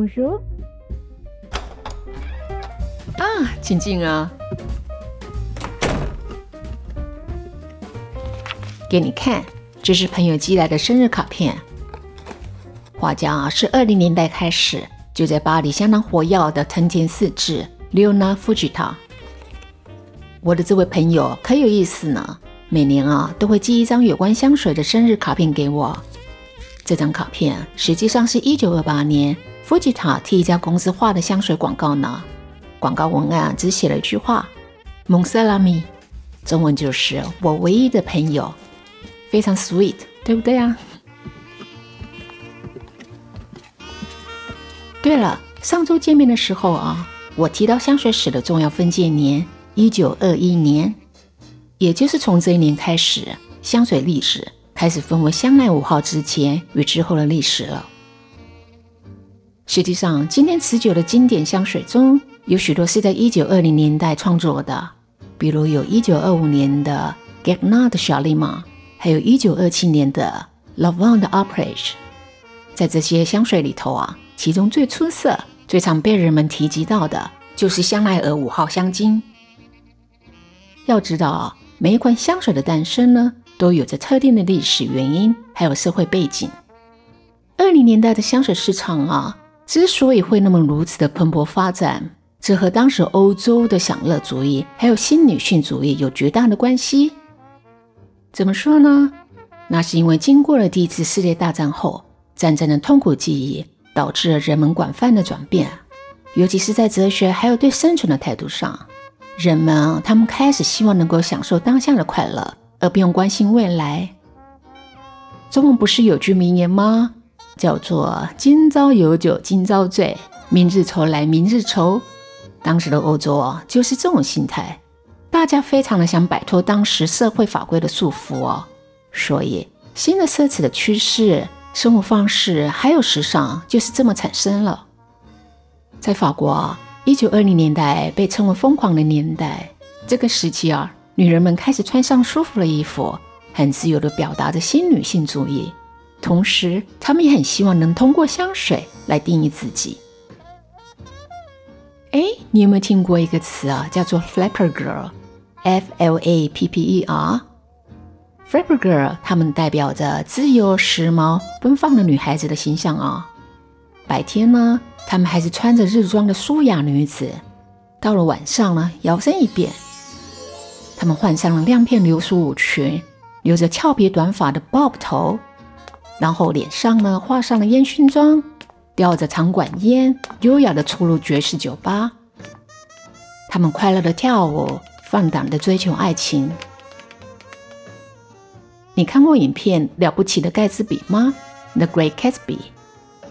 叔叔。啊，请进啊！给你看，这是朋友寄来的生日卡片。画家啊是二零年代开始就在巴黎相当火药的藤田四治 （Leona Fujita）。我的这位朋友可有意思呢，每年啊都会寄一张有关香水的生日卡片给我。这张卡片实际上是一九二八年富吉塔替一家公司画的香水广告呢。广告文案只写了一句话：“蒙塞拉米”，中文就是“我唯一的朋友”，非常 sweet，对不对啊？对了，上周见面的时候啊，我提到香水史的重要分界年——一九二一年，也就是从这一年开始，香水历史。开始分为香奈五号之前与之后的历史了。实际上，今天持久的经典香水中有许多是在一九二零年代创作的，比如有一九二五年的 Gagnard 小丽玛，还有一九二七年的 Lavande Apres。在这些香水里头啊，其中最出色、最常被人们提及到的就是香奈儿五号香精。要知道，每一款香水的诞生呢？都有着特定的历史原因，还有社会背景。二零年代的香水市场啊，之所以会那么如此的蓬勃发展，这和当时欧洲的享乐主义还有新女性主义有绝大的关系。怎么说呢？那是因为经过了第一次世界大战后，战争的痛苦记忆导致了人们广泛的转变，尤其是在哲学还有对生存的态度上，人们他们开始希望能够享受当下的快乐。而不用关心未来。中文不是有句名言吗？叫做“今朝有酒今朝醉，明日愁来明日愁”。当时的欧洲啊，就是这种心态，大家非常的想摆脱当时社会法规的束缚哦。所以，新的奢侈的趋势、生活方式还有时尚，就是这么产生了。在法国，一九二零年代被称为疯狂的年代，这个时期啊。女人们开始穿上舒服的衣服，很自由地表达着新女性主义。同时，他们也很希望能通过香水来定义自己。哎，你有没有听过一个词啊？叫做 Flapper Girl，F L A P P E R。Flapper Girl，她们代表着自由、时髦、奔放的女孩子的形象啊。白天呢，她们还是穿着日装的舒雅女子；到了晚上呢，摇身一变。他们换上了亮片流苏舞裙，留着俏皮短发的 bob 头，然后脸上呢画上了烟熏妆，叼着长管烟，优雅的出入爵士酒吧。他们快乐的跳舞，放胆的追求爱情。你看过影片《了不起的盖茨比》吗？The Great Gatsby。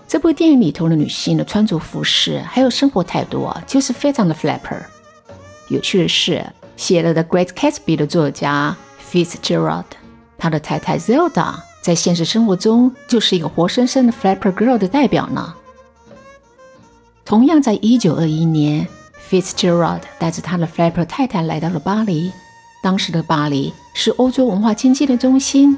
这部电影里头的女性的穿着服饰还有生活态度啊，就是非常的 flapper。有趣的是。写了《The Great Gatsby》的作家 Fitzgerald，他的太太 Zelda 在现实生活中就是一个活生生的 Flapper Girl 的代表呢。同样，在一九二一年，Fitzgerald 带着他的 Flapper 太太来到了巴黎。当时的巴黎是欧洲文化经济的中心。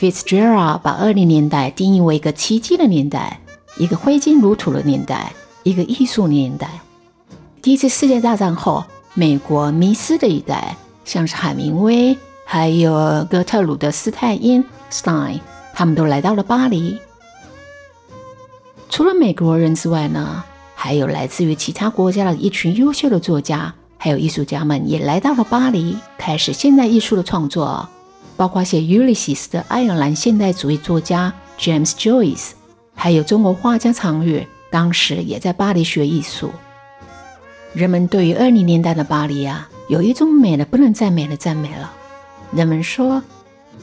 Fitzgerald 把二零年代定义为一个奇迹的年代，一个挥金如土的年代，一个艺术年代。第一次世界大战后。美国迷失的一代，像是海明威，还有哥特鲁的斯泰因 （Stein），他们都来到了巴黎。除了美国人之外呢，还有来自于其他国家的一群优秀的作家，还有艺术家们也来到了巴黎，开始现代艺术的创作，包括写《Ulysses》的爱尔兰现代主义作家 James Joyce，还有中国画家常玉，当时也在巴黎学艺术。人们对于二零年代的巴黎啊，有一种美的不能再美的赞美了。人们说：“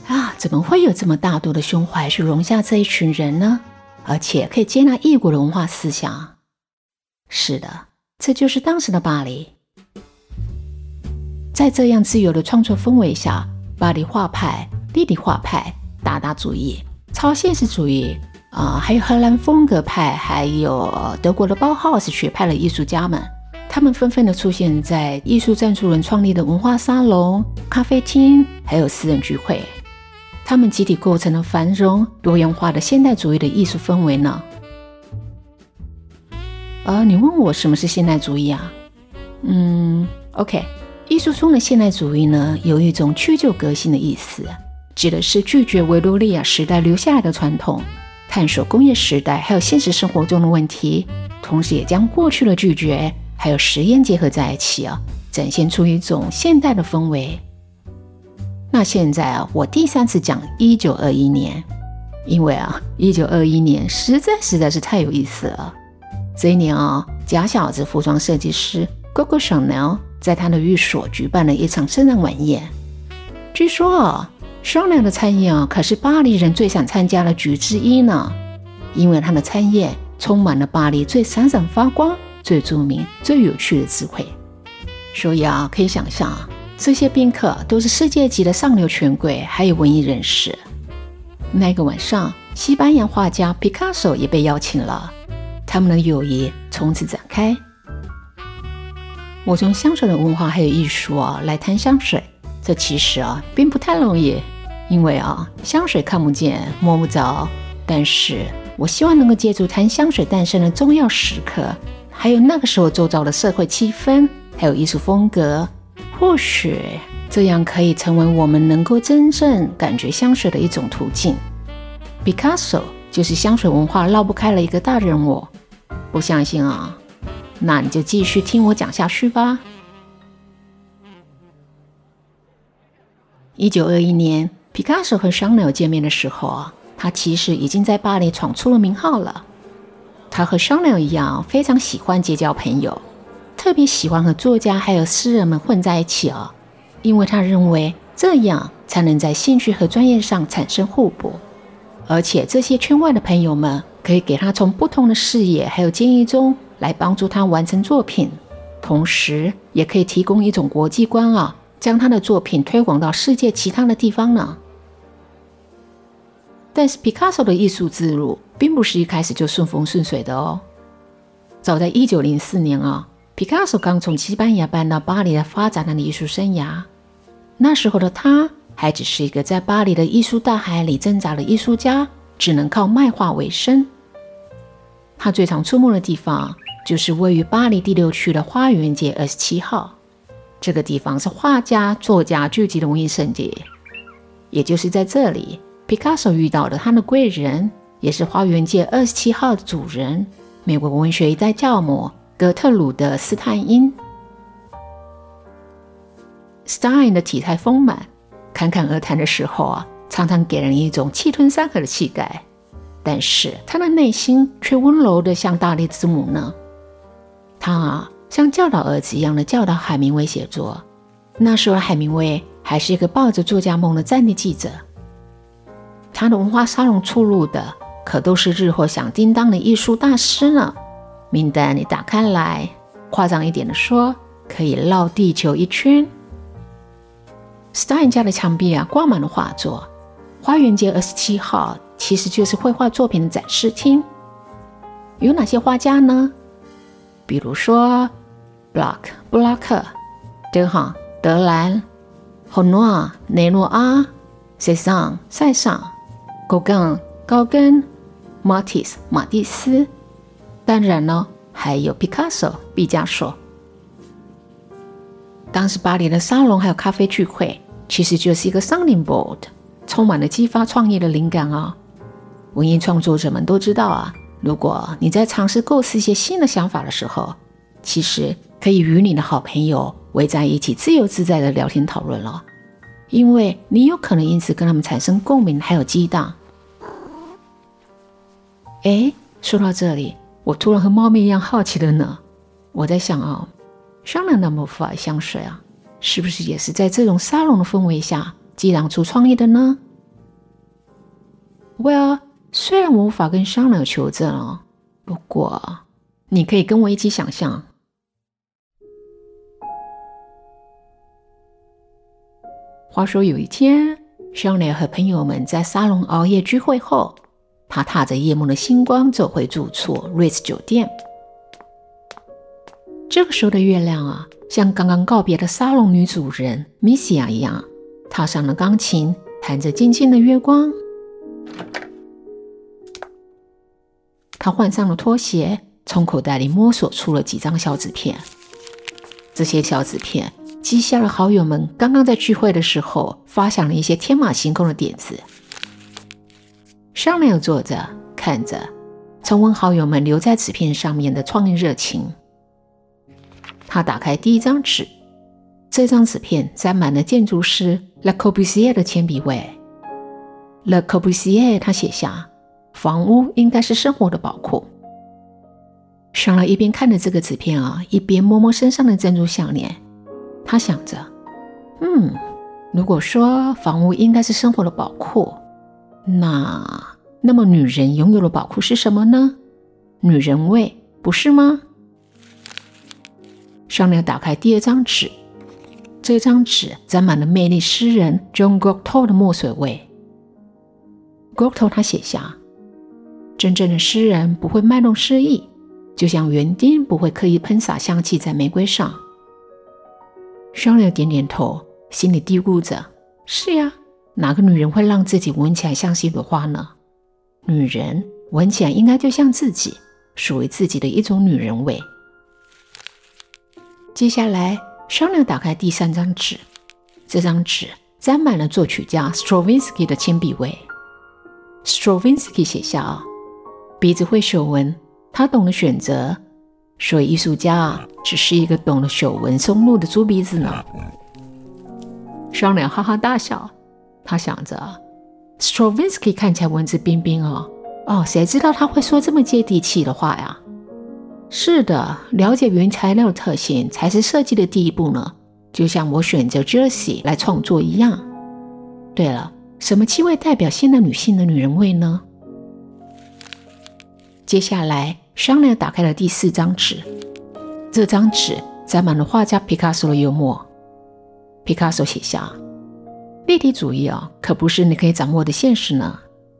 啊，怎么会有这么大度的胸怀去容下这一群人呢？而且可以接纳异国的文化思想。”是的，这就是当时的巴黎。在这样自由的创作氛围下，巴黎画派、立体画派、达达主义、超现实主义啊，还有荷兰风格派，还有德国的包豪斯学派的艺术家们。他们纷纷的出现在艺术赞助人创立的文化沙龙、咖啡厅，还有私人聚会。他们集体构成了繁荣多元化的现代主义的艺术氛围呢。呃，你问我什么是现代主义啊？嗯，OK，艺术中的现代主义呢，有一种去旧革新的意思，指的是拒绝维多利亚时代留下来的传统，探索工业时代还有现实生活中的问题，同时也将过去的拒绝还有实验结合在一起啊，展现出一种现代的氛围。那现在啊，我第三次讲一九二一年，因为啊，一九二一年实在实在是太有意思了。这一年啊，假小子服装设计师 Coco Chanel 在他的寓所举办了一场圣诞晚宴。据说啊，Chanel 的餐宴啊，可是巴黎人最想参加的局之一呢，因为他的餐宴充满了巴黎最闪闪发光、最著名、最有趣的智慧。所以啊，可以想象啊，这些宾客都是世界级的上流权贵，还有文艺人士。那个晚上，西班牙画家 Picasso 也被邀请了。他们的友谊从此展开。我从香水的文化还有艺术啊来谈香水，这其实啊并不太容易，因为啊香水看不见摸不着。但是我希望能够借助谈香水诞生的重要时刻，还有那个时候周遭的社会气氛，还有艺术风格，或许这样可以成为我们能够真正感觉香水的一种途径。Picasso 就是香水文化绕不开了一个大人物。不相信啊？那你就继续听我讲下去吧。一九二一年，皮卡索和香奈儿见面的时候啊，他其实已经在巴黎闯出了名号了。他和香奈儿一样，非常喜欢结交朋友，特别喜欢和作家还有诗人们混在一起啊，因为他认为这样才能在兴趣和专业上产生互补，而且这些圈外的朋友们。可以给他从不同的视野还有建议中来帮助他完成作品，同时也可以提供一种国际观啊，将他的作品推广到世界其他的地方呢。但是毕卡索的艺术之路并不是一开始就顺风顺水的哦。早在一九零四年啊，毕卡索刚从西班牙搬到巴黎来发展他的艺术生涯，那时候的他还只是一个在巴黎的艺术大海里挣扎的艺术家，只能靠卖画为生。他最常出没的地方就是位于巴黎第六区的花园街二十七号。这个地方是画家、作家聚集的文艺圣地。也就是在这里，毕卡索遇到了他的贵人，也是花园街二十七号的主人——美国文学一代教母格特鲁德·斯坦因。Stein 的体态丰满，侃侃而谈的时候啊，常常给人一种气吞山河的气概。但是他的内心却温柔的像大力之母呢。他啊，像教导儿子一样的教导海明威写作。那时候海明威还是一个抱着作家梦的战地记者。他的文化沙龙出入的可都是日后响叮当的艺术大师呢。名单你打开来，夸张一点的说，可以绕地球一圈。Stein 家的墙壁啊，挂满了画作。花园街二十七号。其实就是绘画作品的展示厅。有哪些画家呢？比如说布拉克、布拉克、德哈、德兰、霍诺尔、雷诺阿、塞尚、塞尚、高更、高更、马蒂斯、马蒂斯。当然呢，还有毕卡索、毕加索。当时巴黎的沙龙还有咖啡聚会，其实就是一个 sounding board，充满了激发创意的灵感啊。文艺创作者们都知道啊，如果你在尝试构思一些新的想法的时候，其实可以与你的好朋友围在一起，自由自在的聊天讨论了，因为你有可能因此跟他们产生共鸣，还有激荡。哎，说到这里，我突然和猫咪一样好奇的呢。我在想啊，香奈儿 Number Five 香水啊，是不是也是在这种沙龙的氛围下激荡出创意的呢？Well。虽然我无法跟香奈儿求证哦，不过你可以跟我一起想象。话说有一天，香奈儿和朋友们在沙龙熬夜聚会后，他踏着夜幕的星光走回住处瑞斯酒店。这个时候的月亮啊，像刚刚告别的沙龙女主人米西亚一样，踏上了钢琴，弹着静静的月光。他换上了拖鞋，从口袋里摸索出了几张小纸片。这些小纸片记下了好友们刚刚在聚会的时候发想了一些天马行空的点子。商量坐着看着，重温好友们留在纸片上面的创意热情。他打开第一张纸，这张纸片沾满了建筑师 Le Corbusier 的铅笔味。Le Corbusier 他写下：“房屋应该是生活的宝库。”商量一边看着这个纸片啊，一边摸摸身上的珍珠项链。他想着：“嗯，如果说房屋应该是生活的宝库，那那么女人拥有的宝库是什么呢？女人味，不是吗？”商量打开第二张纸，这张纸沾满了魅力诗人 John Cocteau 的墨水味。Gogot 他写下：“真正的诗人不会卖弄诗意。”就像园丁不会刻意喷洒香气在玫瑰上。商量点点头，心里嘀咕着：“是呀，哪个女人会让自己闻起来像是一朵花呢？女人闻起来应该就像自己，属于自己的一种女人味。”接下来，商量打开第三张纸，这张纸沾满了作曲家 Stravinsky 的铅笔味。Stravinsky 写下：“啊，鼻子会嗅闻。”他懂得选择，所以艺术家啊只是一个懂得嗅闻松露的猪鼻子呢。商量哈哈大笑，他想着，Stravinsky 看起来文质彬彬哦，哦，谁知道他会说这么接地气的话呀？是的，了解原材料的特性才是设计的第一步呢，就像我选择 Jersey 来创作一样。对了，什么气味代表现代女性的女人味呢？接下来，商量打开了第四张纸。这张纸沾满了画家皮卡索的幽默。皮卡索写下：“立体主义啊，可不是你可以掌握的现实呢。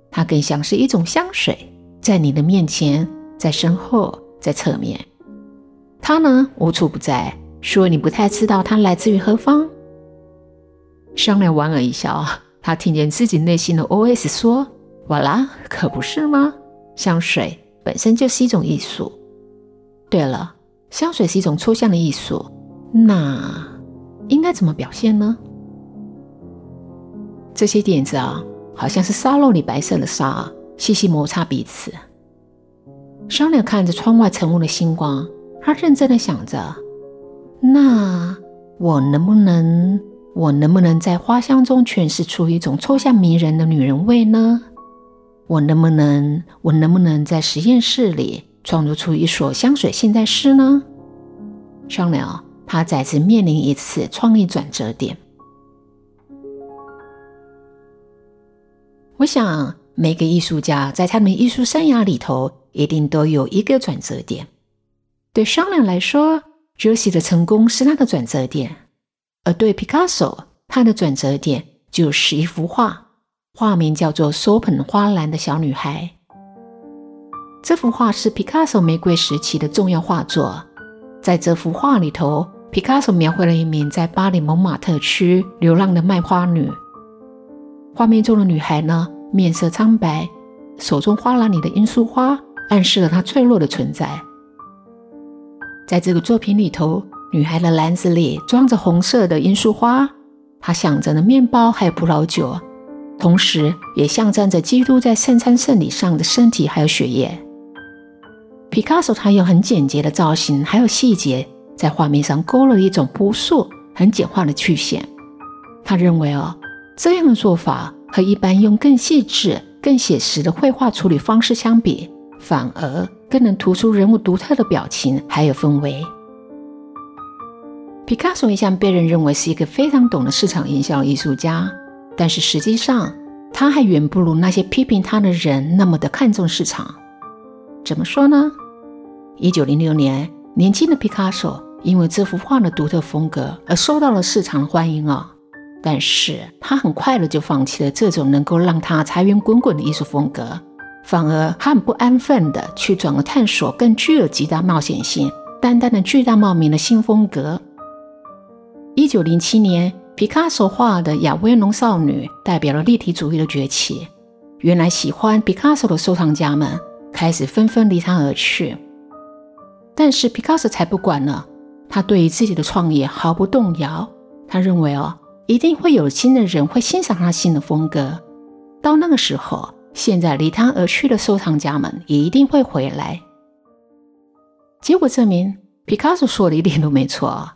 它更像是一种香水，在你的面前，在身后，在侧面。它呢，无处不在，说你不太知道它来自于何方。”商量莞尔一笑，他听见自己内心的 OS 说：“哇啦，可不是吗？香水。”本身就是一种艺术。对了，香水是一种抽象的艺术，那应该怎么表现呢？这些点子啊，好像是沙漏里白色的沙，细细摩擦彼此。商量看着窗外晨雾的星光，他认真的想着：那我能不能，我能不能在花香中诠释出一种抽象迷人的女人味呢？我能不能，我能不能在实验室里创作出一首香水现代诗呢？商量，他再次面临一次创意转折点。我想，每个艺术家在他们艺术生涯里头，一定都有一个转折点。对商量来说，Josie 的成功是他的转折点；而对 Picasso，他的转折点就是一幅画。画名叫做《手捧花篮的小女孩》。这幅画是皮卡索玫瑰时期的重要画作。在这幅画里头，皮卡索描绘了一名在巴黎蒙马特区流浪的卖花女。画面中的女孩呢，面色苍白，手中花篮里的罂粟花暗示了她脆弱的存在。在这个作品里头，女孩的篮子里装着红色的罂粟花，它象征着面包还有葡萄酒。同时，也象征着基督在圣餐圣礼上的身体还有血液。皮卡索他用很简洁的造型还有细节，在画面上勾勒一种朴素、很简化的曲线。他认为哦，这样的做法和一般用更细致、更写实的绘画处理方式相比，反而更能突出人物独特的表情还有氛围。皮卡索一向被人认为是一个非常懂得市场营销的艺术家。但是实际上，他还远不如那些批评他的人那么的看重市场。怎么说呢？一九零六年，年轻的皮卡索因为这幅画的独特风格而受到了市场的欢迎啊。但是他很快的就放弃了这种能够让他财源滚滚的艺术风格，反而他很不安分的去转而探索更具有极大冒险性、淡淡的巨大冒名的新风格。一九零七年。皮卡索画的亚威农少女代表了立体主义的崛起。原来喜欢皮卡索的收藏家们开始纷纷离他而去。但是皮卡索才不管呢，他对于自己的创业毫不动摇。他认为哦，一定会有新的人会欣赏他新的风格。到那个时候，现在离他而去的收藏家们也一定会回来。结果证明，皮卡索说的一点都没错。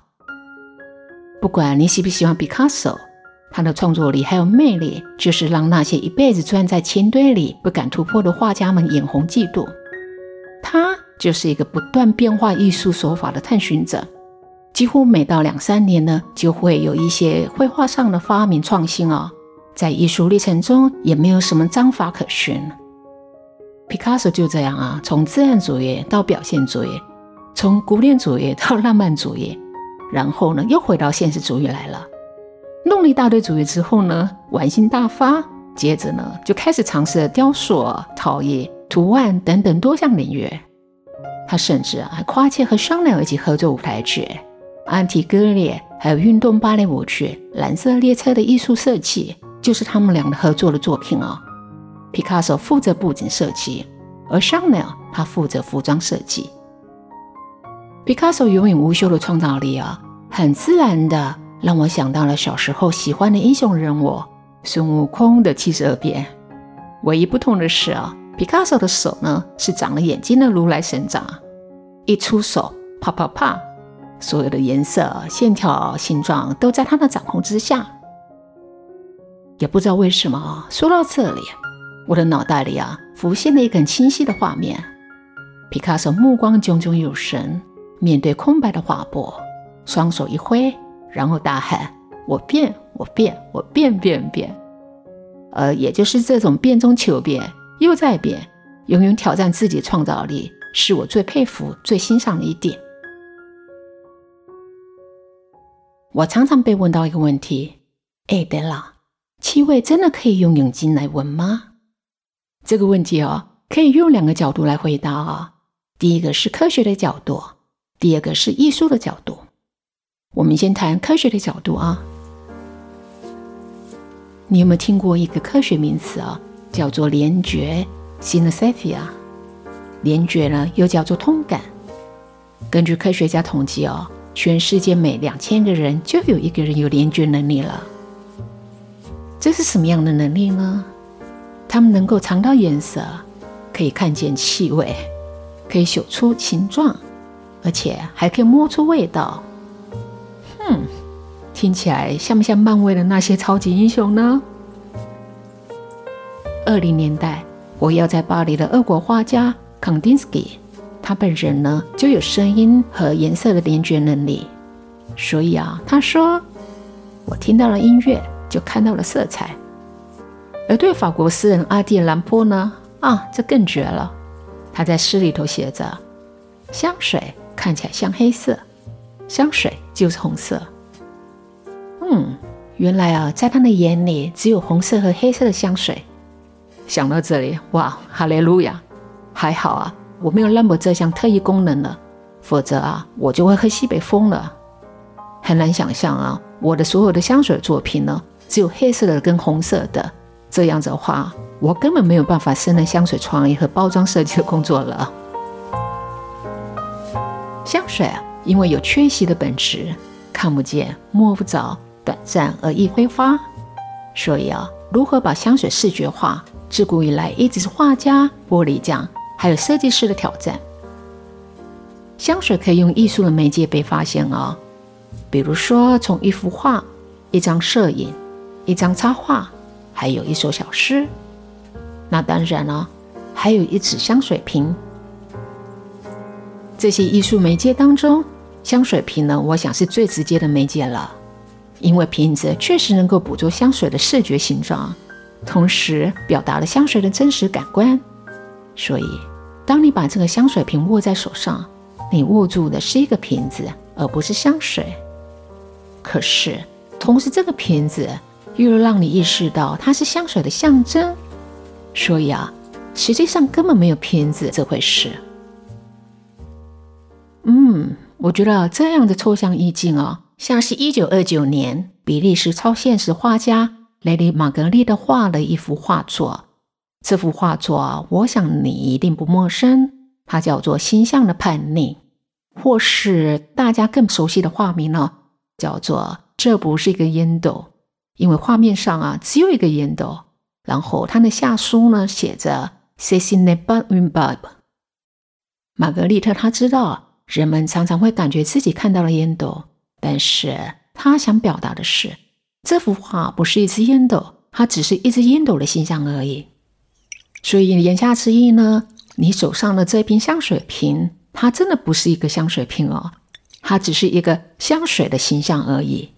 不管你喜不喜欢毕卡索，他的创作力还有魅力，就是让那些一辈子钻在铅堆里不敢突破的画家们眼红嫉妒。他就是一个不断变化艺术手法的探寻者，几乎每到两三年呢，就会有一些绘画上的发明创新哦。在艺术历程中，也没有什么章法可循。毕卡索就这样啊，从自然主义到表现主义，从古典主义到浪漫主义。然后呢，又回到现实主义来了。弄了一大堆主义之后呢，玩心大发。接着呢，就开始尝试雕塑、陶艺、图案等等多项领域。他甚至，还跨界和商量一起合作舞台剧《安提戈列》，还有运动芭蕾舞剧《蓝色列车》的艺术设计，就是他们俩的合作的作品啊。皮卡索负责布景设计，而商量他负责服装设计。皮卡索永远无休的创造力啊，很自然的让我想到了小时候喜欢的英雄人物孙悟空的七十二变。唯一不同的是啊，皮卡索的手呢是长了眼睛的如来神掌，一出手啪啪啪，所有的颜色、线条、形状都在他的掌控之下。也不知道为什么啊，说到这里，我的脑袋里啊浮现了一个很清晰的画面：毕卡索目光炯炯有神。面对空白的画布，双手一挥，然后大喊：“我变，我变，我变变变！”呃也就是这种变中求变，又在变，永远挑战自己创造力，是我最佩服、最欣赏的一点。我常常被问到一个问题：“哎，对了，气味真的可以用眼睛来闻吗？”这个问题哦，可以用两个角度来回答啊。第一个是科学的角度。第二个是艺术的角度，我们先谈科学的角度啊。你有没有听过一个科学名词啊？叫做联觉 （synesthesia）。联觉呢，又叫做通感。根据科学家统计哦，全世界每两千个人就有一个人有联觉能力了。这是什么样的能力呢？他们能够尝到颜色，可以看见气味，可以嗅出形状。而且还可以摸出味道，哼，听起来像不像漫威的那些超级英雄呢？二零年代，我要在巴黎的俄国画家康丁斯基，他本人呢就有声音和颜色的联觉能力，所以啊，他说我听到了音乐，就看到了色彩。而对法国诗人阿蒂兰坡呢，啊，这更绝了，他在诗里头写着香水。看起来像黑色，香水就是红色。嗯，原来啊，在他的眼里只有红色和黑色的香水。想到这里，哇，哈利路亚！还好啊，我没有那么这项特异功能了，否则啊，我就会喝西北风了。很难想象啊，我的所有的香水作品呢，只有黑色的跟红色的。这样子的话，我根本没有办法胜任香水创意和包装设计的工作了。香水啊，因为有缺席的本质，看不见、摸不着，短暂而易挥发，所以啊，如何把香水视觉化，自古以来一直是画家、玻璃匠还有设计师的挑战。香水可以用艺术的媒介被发现哦，比如说从一幅画、一张摄影、一张插画，还有一首小诗。那当然了，还有一纸香水瓶。这些艺术媒介当中，香水瓶呢，我想是最直接的媒介了，因为瓶子确实能够捕捉香水的视觉形状，同时表达了香水的真实感官。所以，当你把这个香水瓶握在手上，你握住的是一个瓶子，而不是香水。可是，同时这个瓶子又让你意识到它是香水的象征。所以啊，实际上根本没有瓶子这回事。嗯，我觉得这样的抽象意境哦，像是一九二九年比利时超现实画家雷利玛格丽的画的一幅画作。这幅画作，我想你一定不陌生，它叫做《星象的叛逆》。或是大家更熟悉的画名呢，叫做“这不是一个烟斗”，因为画面上啊只有一个烟斗，然后它的下书呢写着 “Se si ne ba un bab”。玛格丽特她知道人们常常会感觉自己看到了烟斗，但是她想表达的是，这幅画不是一只烟斗，它只是一只烟斗的形象而已。所以言下之意呢，你手上的这瓶香水瓶。它真的不是一个香水瓶哦，它只是一个香水的形象而已。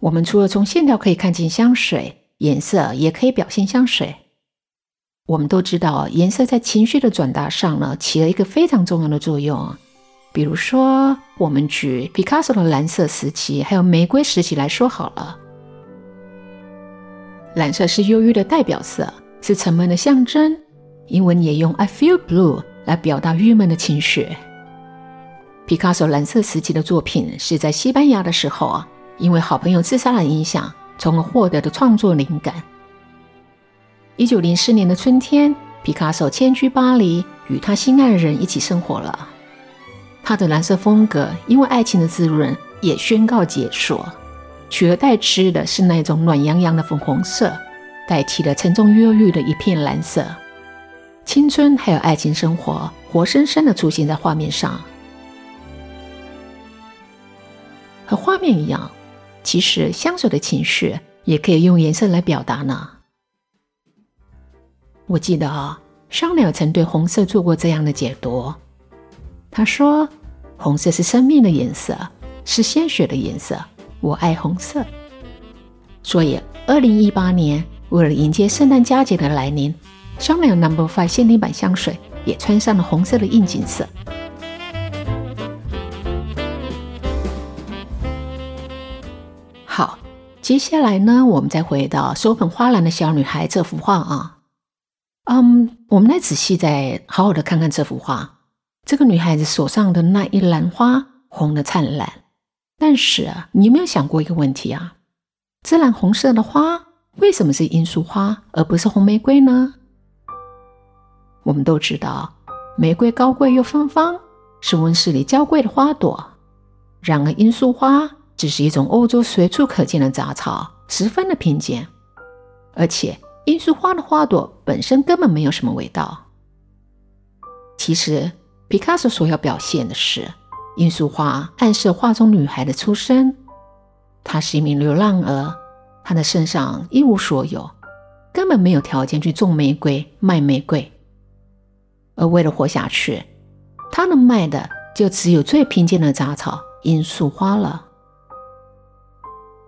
我们除了从线条可以看见香水颜色，也可以表现香水。我们都知道，颜色在情绪的转达上呢，起了一个非常重要的作用。比如说，我们举毕卡索的蓝色时期，还有玫瑰时期来说好了。蓝色是忧郁的代表色，是沉闷的象征。英文也用 "I feel blue" 来表达郁闷的情绪。皮卡索蓝色时期的作品是在西班牙的时候啊，因为好朋友自杀的影响，从而获得的创作灵感。一九零四年的春天，皮卡索迁居巴黎，与他心爱的人一起生活了。他的蓝色风格因为爱情的滋润也宣告结束，取而代之的是那种暖洋洋的粉红色，代替了沉重忧郁的一片蓝色。青春还有爱情生活，活生生的出现在画面上。和画面一样，其实香水的情绪也可以用颜色来表达呢。我记得啊，商鸟曾对红色做过这样的解读。他说：“红色是生命的颜色，是鲜血的颜色，我爱红色。”所以，二零一八年为了迎接圣诞佳节的来临。香奈儿 Number Five 限定版香水也穿上了红色的应景色。好，接下来呢，我们再回到手捧花篮的小女孩这幅画啊。嗯，我们来仔细再好好的看看这幅画。这个女孩子手上的那一篮花红的灿烂，但是，你有没有想过一个问题啊？自然红色的花为什么是罂粟花而不是红玫瑰呢？我们都知道，玫瑰高贵又芬芳，是温室里娇贵的花朵。然而，罂粟花只是一种欧洲随处可见的杂草，十分的贫贱。而且，罂粟花的花朵本身根本没有什么味道。其实，皮卡索所要表现的是，罂粟花暗示画中女孩的出身。她是一名流浪儿，她的身上一无所有，根本没有条件去种玫瑰、卖玫瑰。而为了活下去，他能卖的就只有最贫贱的杂草罂粟花了。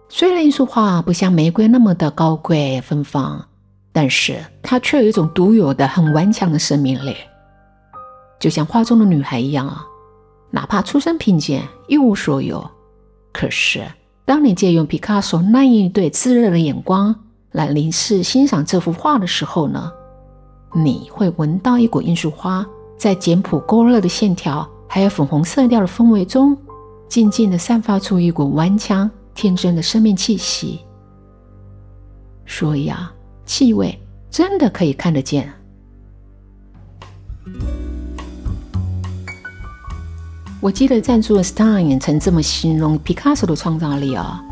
虽然罂粟花不像玫瑰那么的高贵芬芳，但是它却有一种独有的、很顽强的生命力，就像画中的女孩一样啊。哪怕出身贫贱、一无所有，可是当你借用皮卡索那一对炙热的眼光来凝视、欣赏这幅画的时候呢？你会闻到一股罂粟花在简朴勾勒的线条，还有粉红色调的氛围中，静静地散发出一股顽强、天真的生命气息。所以啊，气味真的可以看得见。我记得赞助的 Stein 曾这么形容皮卡索的创造力啊，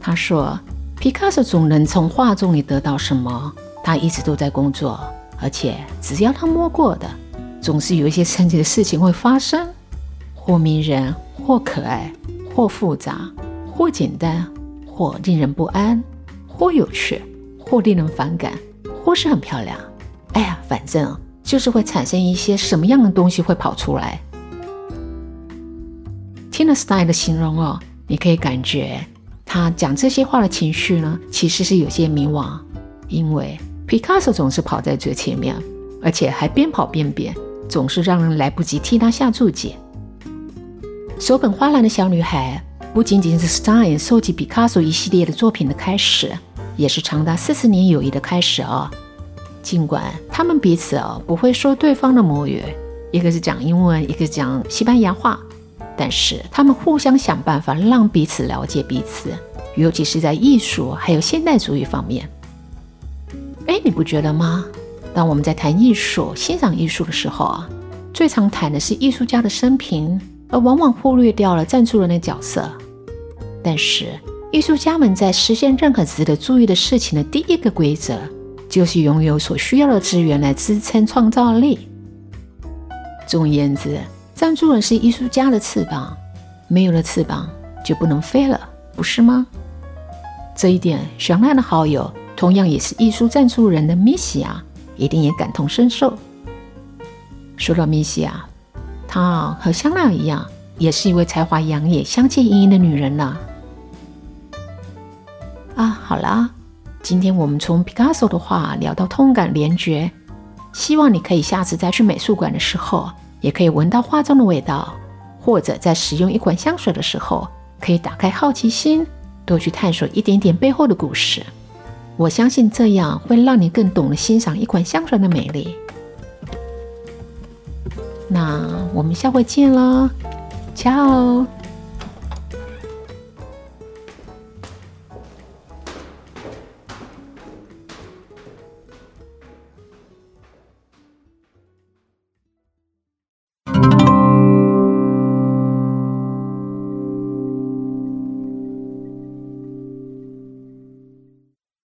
他说：“皮卡索总能从画中里得到什么？他一直都在工作。”而且只要他摸过的，总是有一些神奇的事情会发生，或迷人，或可爱，或复杂，或简单，或令人不安，或有趣，或令人反感，或是很漂亮。哎呀，反正就是会产生一些什么样的东西会跑出来。听了 Style 的形容哦，你可以感觉他讲这些话的情绪呢，其实是有些迷惘，因为。皮卡索总是跑在最前面，而且还边跑边变，总是让人来不及替他下注解。手捧花篮的小女孩不仅仅是 Stein 收集皮卡索一系列的作品的开始，也是长达四十年友谊的开始哦！尽管他们彼此哦不会说对方的母语，一个是讲英文，一个讲西班牙话，但是他们互相想办法让彼此了解彼此，尤其是在艺术还有现代主义方面。哎，你不觉得吗？当我们在谈艺术、欣赏艺术的时候啊，最常谈的是艺术家的生平，而往往忽略掉了赞助人的角色。但是，艺术家们在实现任何值得注意的事情的第一个规则，就是拥有所需要的资源来支撑创造力。总而言之，赞助人是艺术家的翅膀，没有了翅膀就不能飞了，不是吗？这一点，香奈的好友，同样也是艺术赞助人的米西亚，一定也感同身受。说到米西亚，她和香奈一样，也是一位才华洋溢、香气盈盈的女人呢。啊，好啦，今天我们从 Picasso 的话聊到痛感联觉，希望你可以下次再去美术馆的时候，也可以闻到花中的味道，或者在使用一款香水的时候，可以打开好奇心，多去探索一点点背后的故事。我相信这样会让你更懂得欣赏一款香水的美丽。那我们下回见了，ciao。